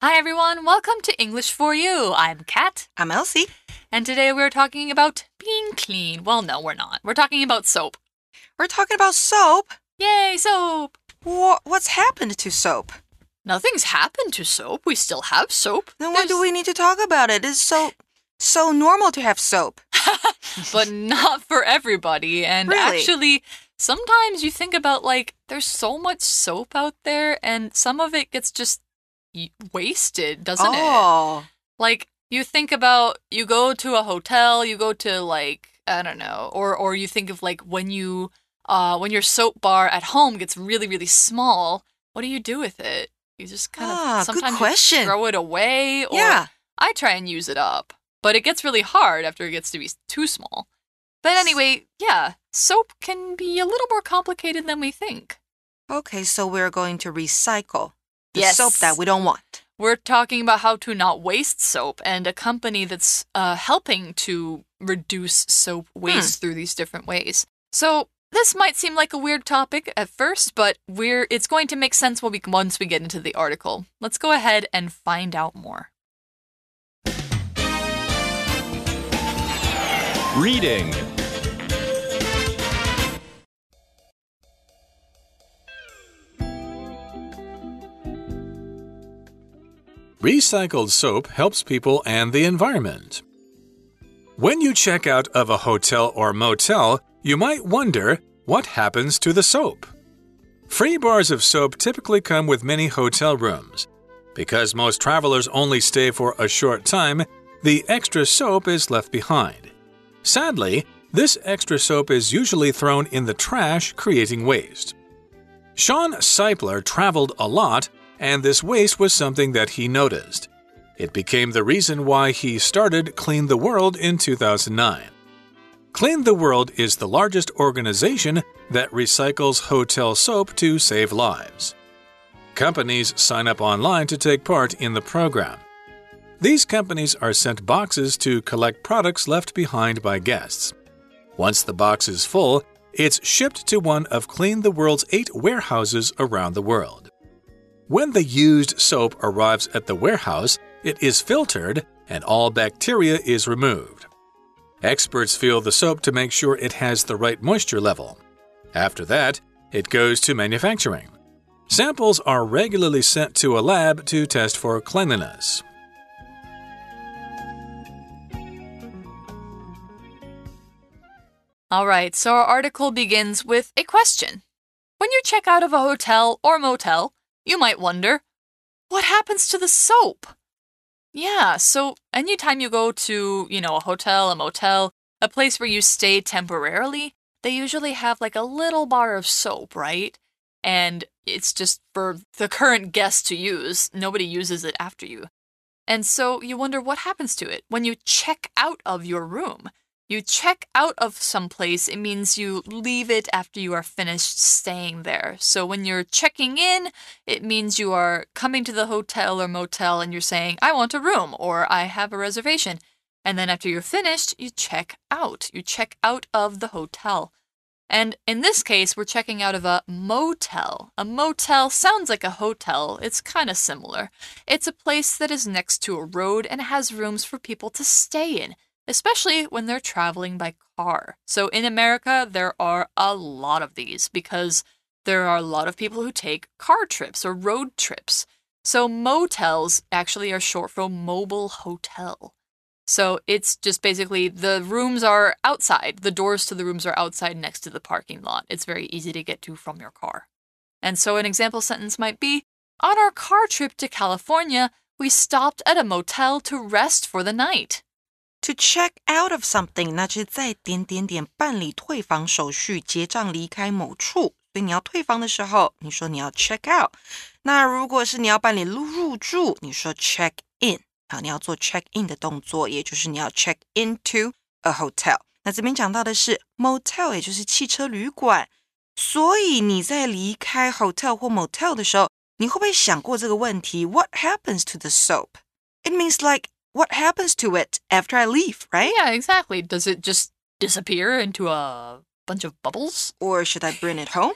Hi everyone, welcome to English for You. I'm Kat, I'm Elsie. and today we're talking about being clean. Well, no, we're not. We're talking about soap. We're talking about soap. Yay, soap! What, what's happened to soap? Nothing's happened to soap. We still have soap. Then why do we need to talk about it? It's so so normal to have soap. but not for everybody. And Really? actually, sometimes you think about like there's so much soap out there, and some of it gets just wasted, doesn't it? oh, Like you think about you go to a hotel, you go to like I don't know, or or you think of like when you uh when your soap bar at home gets really really small, what do you do with it? You just kind Ah, of sometimes throw it away or yeah. I try and use it up, but it gets really hard after it gets to be too small. But anyway, yeah, soap can be a little more complicated than we think. Okay, so we're going to recycle the Yes. soap that we don't want. We're talking about how to not waste soap and a company that's uh, helping to reduce soap waste through these different ways. So this might seem like a weird topic at first, but we're it's going to make sense when we once we get into the article. Let's go ahead and find out more. Reading. Recycled soap helps people and the environment. When you check out of a hotel or motel, you might wonder what happens to the soap. Free bars of soap typically come with many hotel rooms. Because most travelers only stay for a short time, the extra soap is left behind. Sadly, this extra soap is usually thrown in the trash, creating waste. Shawn Seipler traveled a lot, and this waste was something that he noticed. It became the reason why he started Clean the World in 2009. Clean the World is the largest organization that recycles hotel soap to save lives. Companies sign up online to take part in the program. These companies are sent boxes to collect products left behind by guests. Once the box is full, it's shipped to one of Clean the World's eight warehouses around the world. When the used soap arrives at the warehouse, it is filtered and all bacteria is removed. Experts feel the soap to make sure it has the right moisture level. After that, it goes to manufacturing. Samples are regularly sent to a lab to test for cleanliness. All right, so our article begins with a question. When you check out of a hotel or motel, you might wonder, what happens to the soap? Yeah, so anytime you go to, you know, a hotel, a motel, a place where you stay temporarily, they usually have like a little bar of soap, right? And it's just for the current guest to use. Nobody uses it after you. And so you wonder what happens to it when you check out of your room. You check out of some place, it means you leave it after you are finished staying there. So when you're checking in, it means you are coming to the hotel or motel and you're saying, I want a room or I have a reservation. And then after you're finished, you check out. You check out of the hotel. And in this case, we're checking out of a motel. A motel sounds like a hotel, it's kind of similar. It's a place that is next to a road and has rooms for people to stay in especially when they're traveling by car. So in America, there are a lot of these because there are a lot of people who take car trips or road trips. So motels actually are short for mobile hotel. So it's just basically the rooms are outside. The doors to the rooms are outside next to the parking lot. It's very easy to get to from your car. And so an example sentence might be On our car trip to California, we stopped at a motel to rest for the night To check out of something，那就是在点点点办理退房手续、结账离开某处。所以你要退房的时候，你说你要 check out。那如果是你要办理入入住，你说 check in。好，你要做 check in 的动作，也就是你要 check into a hotel。那这边讲到的是 motel，也就是汽车旅馆。所以你在离开 hotel 或 motel 的时候，你会不会想过这个问题？What happens to the soap? It means like what happens to it after I leave, right? Yeah, exactly. Does it just disappear into a bunch of bubbles? Or should I bring it home?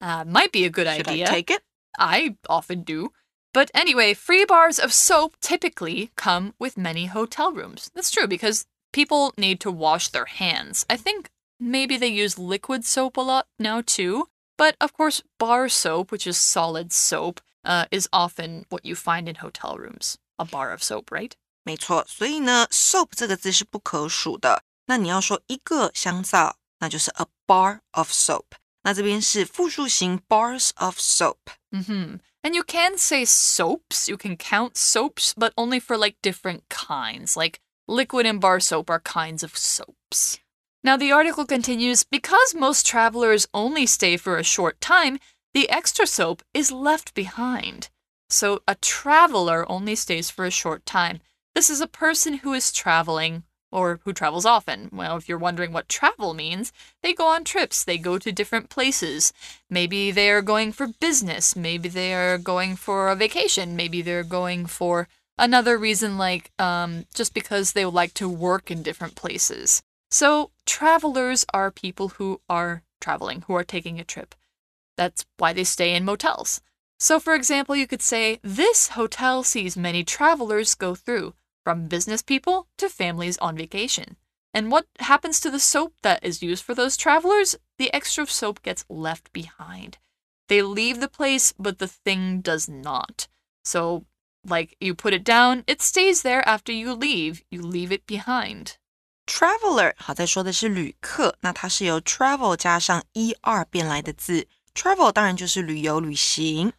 Uh, might be a good Should idea. I take it? I often do. But anyway, free bars of soap typically come with many hotel rooms. That's true because people need to wash their hands. I think maybe they use liquid soap a lot now too. But of course, bar soap, which is solid soap, uh, is often what you find in hotel rooms. A bar of soap, right? 没错，所以呢，soap 这个字是不可数的。那你要说一个香皂，那就是 a bar of soap。那这边是复数型 bars of soap。Mm hmm. And you can say soaps, you can count soaps, but only for like different kinds. Like liquid and bar soap are kinds of soaps. Now, the article continues because most travelers only stay for a short time, the extra soap is left behind. So, a traveler only stays for a short time. This is a person who is traveling or who travels often. Well, if you're wondering what travel means, they go on trips, they go to different places. Maybe they are going for business, maybe they are going for a vacation, maybe they're going for another reason, like um, just because they would like to work in different places. So, travelers are people who are traveling, who are taking a trip. That's why they stay in motels. So, for example, you could say, This hotel sees many travelers go through, from business people to families on vacation. And what happens to the soap that is used for those travelers? The extra soap gets left behind. They leave the place, but the thing does not. So, like you put it down, it stays there after you leave. You leave it behind. Traveler 好在说的是旅客，那它是由 travel 加上 er 变来的字。Travel 当然就是旅游、旅行。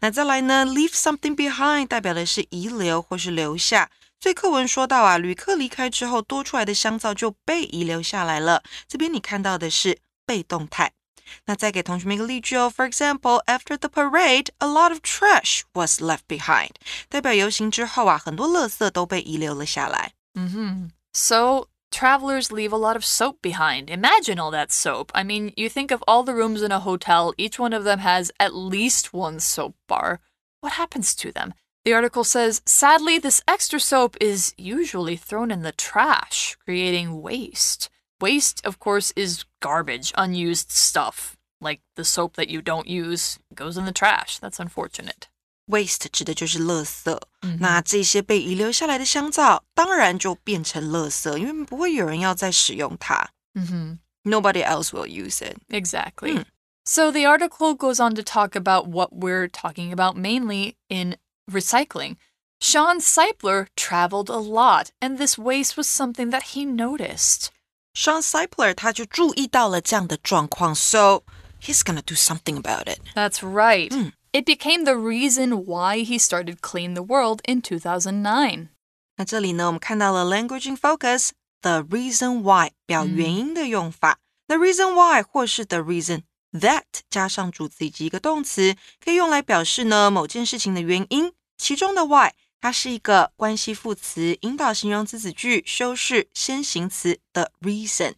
那再来呢，leave something behind 代表的是遗留或是留下。 所以课文说到啊，旅客离开之后，多出来的香皂就被遗留下来了。这边你看到的是被动态。那再给同学们一个例句哦。For example, after the parade, a lot of trash was left behind。代表游行之后啊，很多垃圾都被遗留了下来。嗯哼。So travelers leave a lot of soap behind. Imagine all that soap. I mean, you think of all the rooms in a hotel, each one of them has at least one soap bar. What happens to them? The article says, sadly, this extra soap is usually thrown in the trash, creating waste. Waste, of course, is garbage, unused stuff. Like the soap that you don't use goes in the trash. That's unfortunate. Waste 指的就是垃圾，嗯、那这些被遗留下来的香皂当然就变成垃圾，因为不会有人要再使用它。Mm -hmm. Nobody else will use it. Exactly. Mm. So the article goes on to talk about what we're talking about mainly in recycling, Shawn Seipler traveled a lot, and this waste was something that he noticed. Shawn Seipler so he's gonna do something about it. That's right. Mm. It became the reason why he started Clean the World in 2009. language in focus the reason why 表原因的用法。The reason why 或是 the reason that 加上主词以及一个动词，可以用来表示呢某件事情的原因。其中的 why 它是一个关系副词，引导形容词子句，修饰先行词的 reason。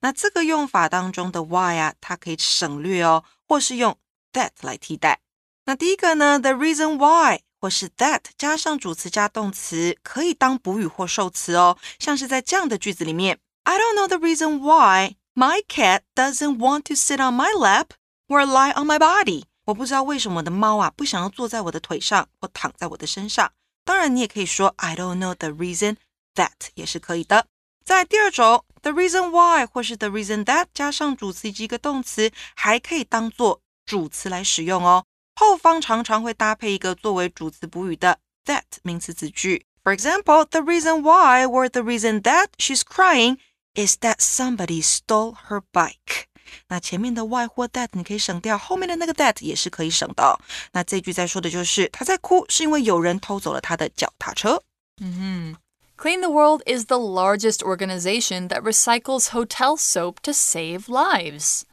那这个用法当中的 why 啊，它可以省略哦，或是用 that 来替代。那第一个呢，the reason why 或是 that 加上主词加动词，可以当补语或受词哦。像是在这样的句子里面，I don't know the reason why my cat doesn't want to sit on my lap or lie on my body。我不知道为什么我的猫啊不想要坐在我的腿上或躺在我的身上。当然，你也可以说 I don't know the reason that 也是可以的。在第二种，the reason why 或是 the reason that 加上主词以及一个动词，还可以当做主词来使用哦。后方常常会搭配一个作为主词补语的 that 名词子句。For example, the reason why or the reason that she's crying is that somebody stole her bike. 那前面的 why 或 that 你可以省掉，后面的那个 that 也是可以省的。那这句在说的就是她在哭，是因为有人偷走了她的脚踏车。嗯哼。Clean the World is the largest organization that recycles hotel soap to save lives.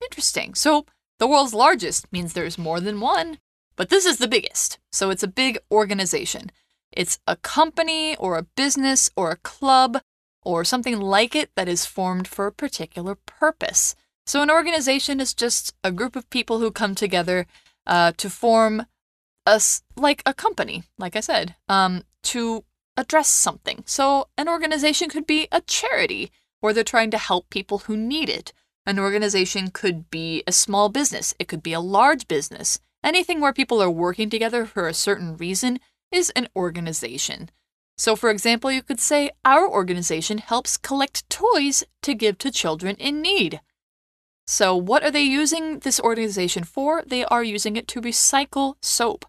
Interesting. So the world's largest means there's more than one, but this is the biggest. So it's a big organization. It's a company or a business or a club or something like it that is formed for a particular purpose. So an organization is just a group of people who come together uh, to form a like a company, like I said, um, to address something. So an organization could be a charity, where they're trying to help people who need it. An organization could be a small business, it could be a large business, Anything where people are working together for a certain reason is an organization. So, for example, you could say, Our organization helps collect toys to give to children in need. So, what are they using this organization for? They are using it to recycle soap.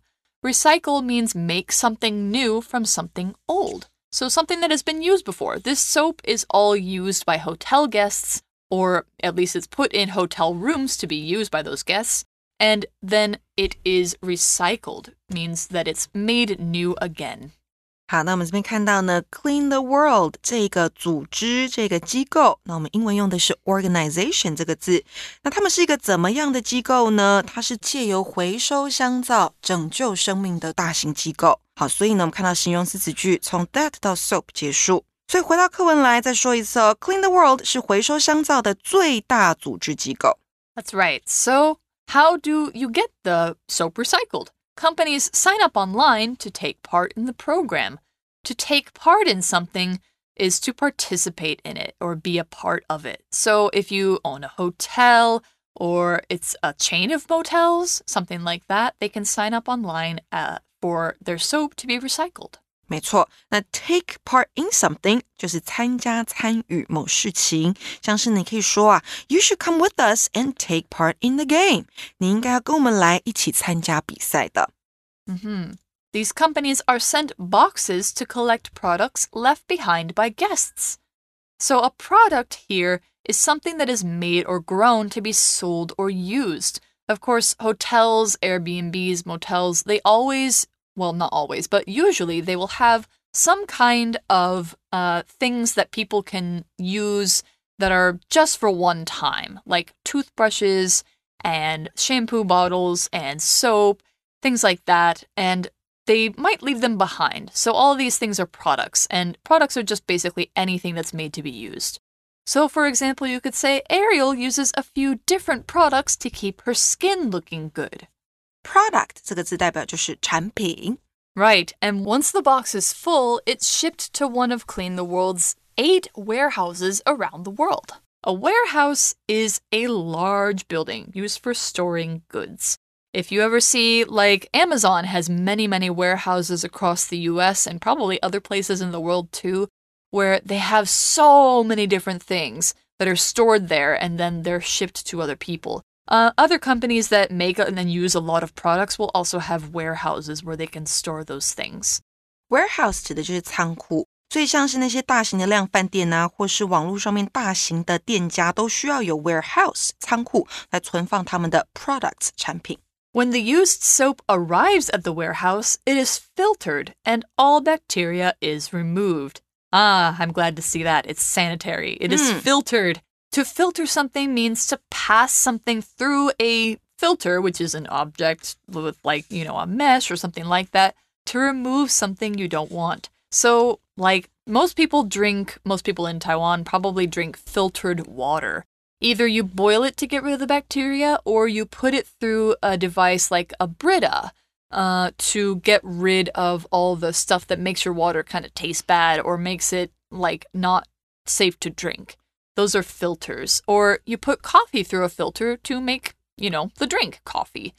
Recycle means make something new from something old. So, something that has been used before. This soap is all used by hotel guests, or at least it's put in hotel rooms to be used by those guests. And then it is recycled, means that it's made new again. 好，那我们这边看到呢，Clean the World 这个组织、这个机构，那我们英文用的是 organization 这个字。那他们是一个怎么样的机构呢？它是借由回收香皂拯救生命的大型机构。好，所以呢，我们看到形容词子句从 that 到 soap 结束。所以回到课文来，再说一次哦，Clean the World 是回收香皂的最大组织机构。That's right. So, how do you get the soap recycled? Companies sign up online to take part in the program. To take part in something is to participate in it or be a part of it. So if you own a hotel or it's a chain of motels, something like that, they can sign up online uh, for their soap to be recycled. 没错，那 take part in something 就是参加、参与某事情，像是你可以说啊，You should come with us and take part in the game。你应该要跟我们来一起参加比赛的。嗯哼。These companies are sent boxes to collect products left behind by guests. So, a product here is something that is made or grown to be sold or used. Of course, hotels, Airbnbs, motels, they always well, not always, but usually they will have some kind of uh, things that people can use that are just for one time, like toothbrushes and shampoo bottles and soap, things like that. And they might leave them behind. So all these things are products, and products are just basically anything that's made to be used. So, for example, you could say Ariel uses a few different products to keep her skin looking good. Product 这个字代表就是产品。Right, and once the box is full, it's shipped to one of Clean the World's eight warehouses around the world. A warehouse is a large building used for storing goods. If you ever see, like, Amazon has many, many warehouses across the US and probably other places in the world too, where they have so many different things that are stored there and then they're shipped to other people. Uh, other companies that make and then use a lot of products will also have warehouses where they can store those things. Warehouse 指的就是仓库，所以像是那些大型的量贩店啊，或是网络上面大型的店家，都需要有 warehouse 仓库来存放他们的 products 产品。When the used soap arrives at the warehouse, it is filtered and all bacteria is removed. Ah, I'm glad to see that. It's sanitary. It is Mm. filtered. to filter something means to pass something through a filter, which is an object with, like, you know, a mesh or something like that, to remove something you don't want. So, like, most people drink, most people in Taiwan probably drink filtered water. Either you boil it to get rid of the bacteria, or you put it through a device like a Brita uh, to get rid of all the stuff that makes your water kind of taste bad or makes it like not safe to drink. Those are filters. Or you put coffee through a filter to make, you know, the drink coffee.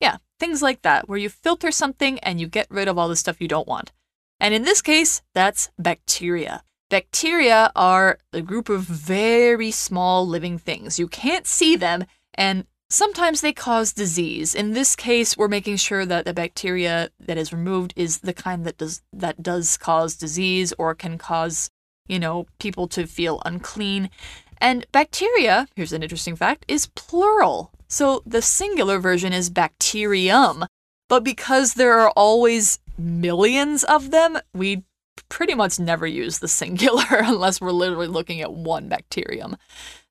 Yeah, things like that, where you filter something and you get rid of all the stuff you don't want. And in this case, that's bacteria. Bacteria are a group of very small living things. You can't see them, and sometimes they cause disease. In this case, we're making sure that the bacteria that is removed is the kind that does that does cause disease or can cause, you know, people to feel unclean. And bacteria, here's an interesting fact, is plural. So the singular version is bacterium. But because there are always millions of them, we pretty much never use the singular unless we're literally looking at one bacterium.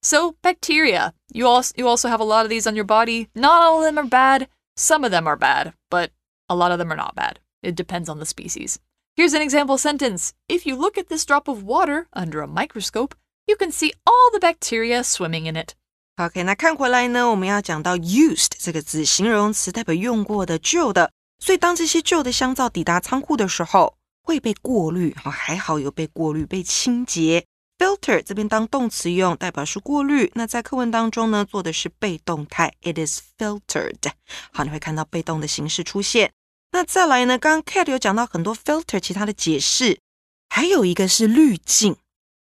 So, bacteria. You also you also have a lot of these on your body. Not all of them are bad. Some of them are bad, but a lot of them are not bad. It depends on the species. Here's an example sentence. If you look at this drop of water under a microscope, you can see all the bacteria swimming in it. OK，那看回来呢，我们要讲到 used 这个字，形容词代表用过的、旧的。所以当这些旧的香皂抵达仓库的时候，会被过滤，好，还好有被过滤、被清洁 filter 这边当动词用，代表是过滤。那在课文当中呢，做的是被动态，it is filtered。好，你会看到被动的形式出现。 那再来呢？刚刚 Kat 有讲到很多 filter 其他的解释，还有一个是滤镜。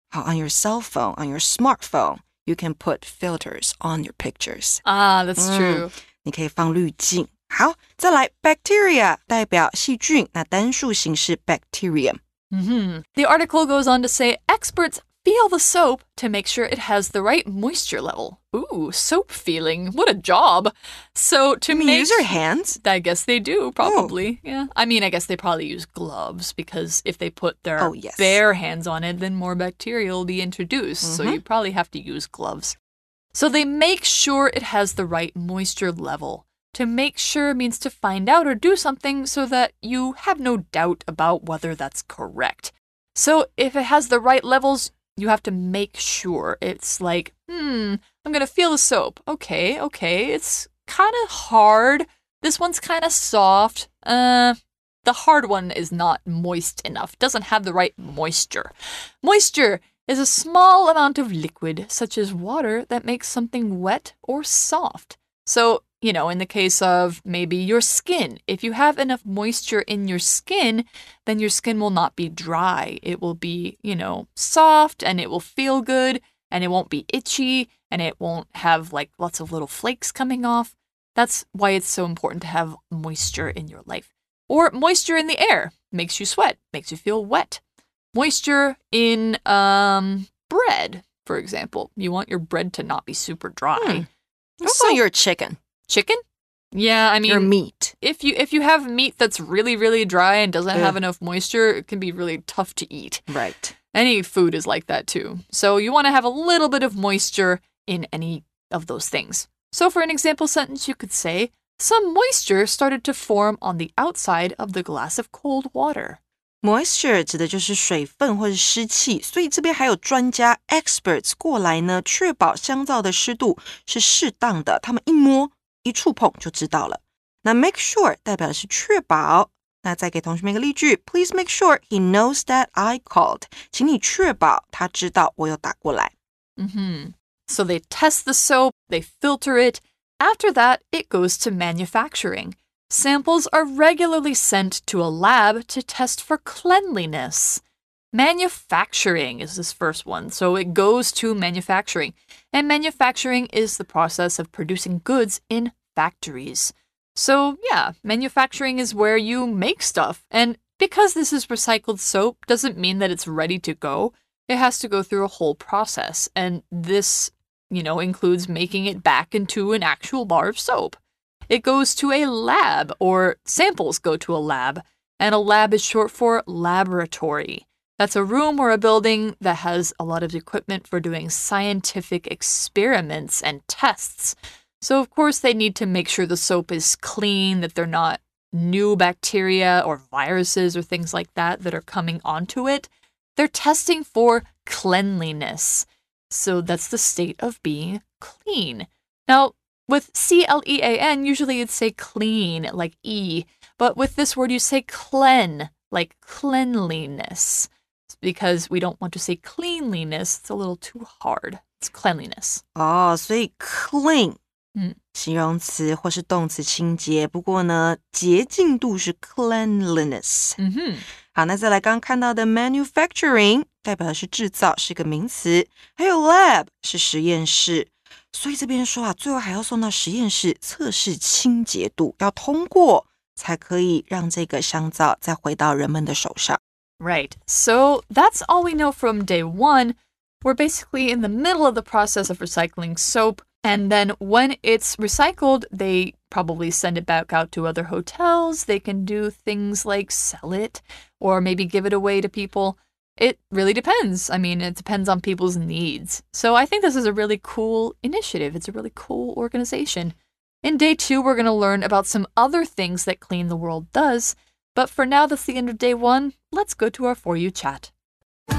好，on your cell phone, on your smartphone, you can put filters on your pictures. 啊、ah,，that's true、嗯。你可以放滤镜。好，再来 bacteria 代表细菌，那单数形式 bacterium。Mm -hmm. Article goes on to say experts feel the soap to make sure it has the right moisture level. Ooh, soap feeling. What a job. So to you make use your hands. I guess they do, probably. Yeah. I mean, I guess they probably use gloves because if they put their Oh, yes. bare hands on it, then more bacteria will be introduced. So you mm-hmm. probably have to use gloves. So they make sure it has the right moisture level. To make sure means to find out or do something so that you have no doubt about whether that's correct. So if it has the right levels, you have to make sure. It's like, hmm, I'm going to feel the soap. Okay, okay. It's kind of hard. This one's kind of soft. Uh, the hard one is not moist enough, doesn't have the right moisture. Moisture is a small amount of liquid, such as water, that makes something wet or soft. So, you know, in the case of maybe your skin, if you have enough moisture in your skin, then your skin will not be dry. It will be, you know, soft and it will feel good and it won't be itchy and it won't have like lots of little flakes coming off. That's why it's so important to have moisture in your life. Or moisture in the air makes you sweat, makes you feel wet. Moisture in um, bread, for example. You want your bread to not be super dry. So your chicken, Chicken? Yeah, I mean your meat. if you if you have meat that's really really dry and doesn't have Ugh. enough moisture, it can be really tough to eat. Right. Any food is like that too. So you want to have a little bit of moisture in any of those things. So for an example sentence, you could say, Some moisture started to form on the outside of the glass of cold water. Moisture 指的就是水分或者湿气，所以这边还有专家 experts 过来呢，确保香皂的湿度是适当的。他们一摸 一触碰就知道了。那 make sure 代表的是确保。那再给同学们一个例句，Please make sure he knows that I called。请你确保他知道我有打过来。 hmm So they test the soap, they filter it. After that, it goes to manufacturing. Samples are regularly sent to a lab to test for cleanliness. Manufacturing is this first one, so it goes to manufacturing. And manufacturing is the process of producing goods in factories. So, yeah, manufacturing is where you make stuff. And because this is recycled soap doesn't mean that it's ready to go. It has to go through a whole process. And this, you know, includes making it back into an actual bar of soap. It goes to a lab, or samples go to a lab. And a lab is short for laboratory. That's a room or a building that has a lot of equipment for doing scientific experiments and tests. So, of course, they need to make sure the soap is clean, that they're not new bacteria or viruses or things like that that are coming onto it. They're testing for cleanliness. So, that's the state of being clean. Now, with C L E A N, usually you'd say clean, like E, but with this word, you say clean, like cleanliness It's because we don't want to say cleanliness, it's a little too hard. It's cleanliness. 哦，所以 clean，嗯，形容词或是动词清洁。不过呢，洁净度是 cleanliness。 hmm 好，那再来刚刚看到的 manufacturing 代表的是制造，是个名词，还有 lab 是实验室。所以这边说啊，最后还要送到实验室测试清洁度，要通过才可以让这个香皂再回到人们的手上。 Right. So that's all we know from day one. We're basically in the middle of the process of recycling soap. And then when it's recycled, they probably send it back out to other hotels. They can do things like sell it or maybe give it away to people. It really depends. I mean, it depends on people's needs. So I think this is a really cool initiative. It's a really cool organization. In day two, we're going to learn about some other things that Clean the World does. But for now, that's the end of day one. Let's go to our For You chat. For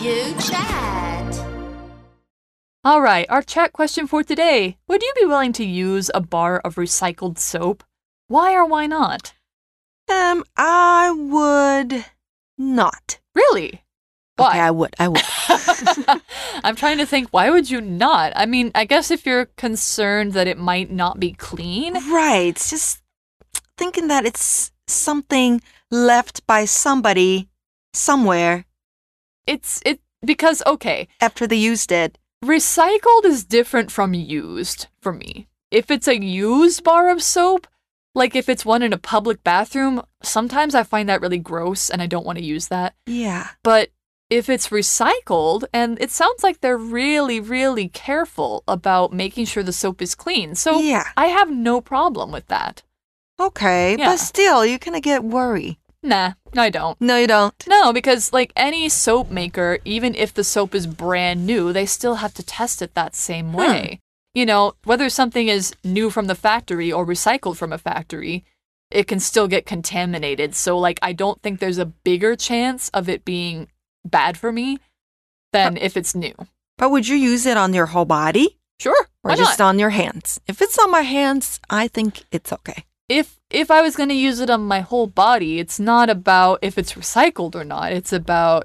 you chat. All right, our chat question for today Would you be willing to use a bar of recycled soap? Why or why not? Um, I would not. Really? Okay, Why? I would. I would. I'm trying to think, why would you not? I mean, I guess if you're concerned that it might not be clean. right. It's just thinking that it's something left by somebody somewhere It's it because okay, after they used it. recycled is different from used for me. If it's a used bar of soap, like if it's one in a public bathroom, sometimes I find that really gross and I don't want to use that. Yeah. But if it's recycled, and it sounds like they're really, really careful about making sure the soap is clean. So Yeah. I have no problem with that. Okay, Yeah. but still, you're gonna get worried. Nah, I don't. No, you don't. No, because like any soap maker, even if the soap is brand new, they still have to test it that same way. You know, whether something is new from the factory or recycled from a factory, it can still get contaminated. So like I don't think there's a bigger chance of it being bad for me than if it's new. But would you use it on your whole body Sure. or just not? on your hands? If it's on my hands, I think it's okay. if if I was going to use it on my whole body, it's not about if it's recycled or not. It's about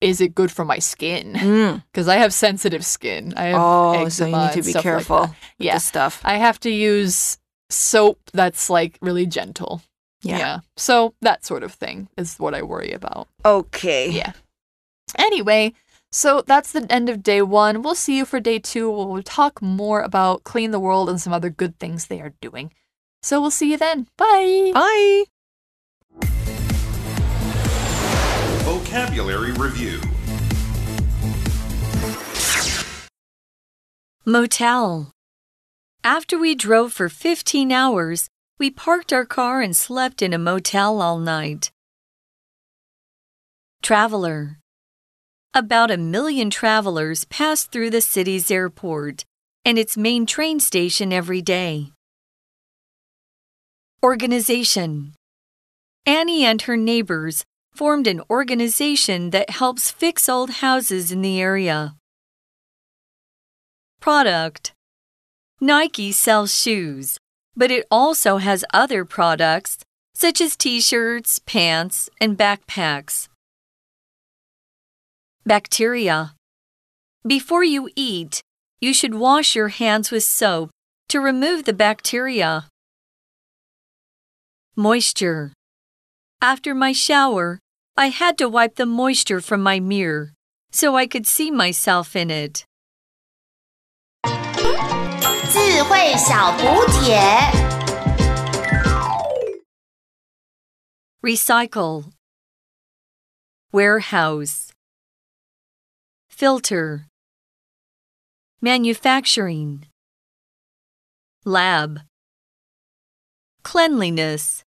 is it good for my skin? Mm. Because I have sensitive skin. I have Oh, so you need to be like careful with Yeah. this stuff. I have to use soap that's like really gentle. Yeah. So that sort of thing is what I worry about. Okay. Yeah. Anyway, so that's the end of day one. We'll see you for day two. where We'll talk more about Clean the World and some other good things they are doing. So we'll see you then. Bye. Bye. Vocabulary Review Motel. After we drove for 15 hours, we parked our car and slept in a motel all night. Traveler. About a million travelers pass through the city's airport and its main train station every day. Organization. Annie and her neighbors formed an organization that helps fix old houses in the area. Product Nike sells shoes, but it also has other products such as t shirts, pants, and backpacks. Bacteria Before you eat, you should wash your hands with soap to remove the bacteria. Moisture After my shower, I had to wipe the moisture from my mirror so I could see myself in it. 智慧小补帖。 Recycle. Warehouse. Filter. Manufacturing. Lab. Cleanliness.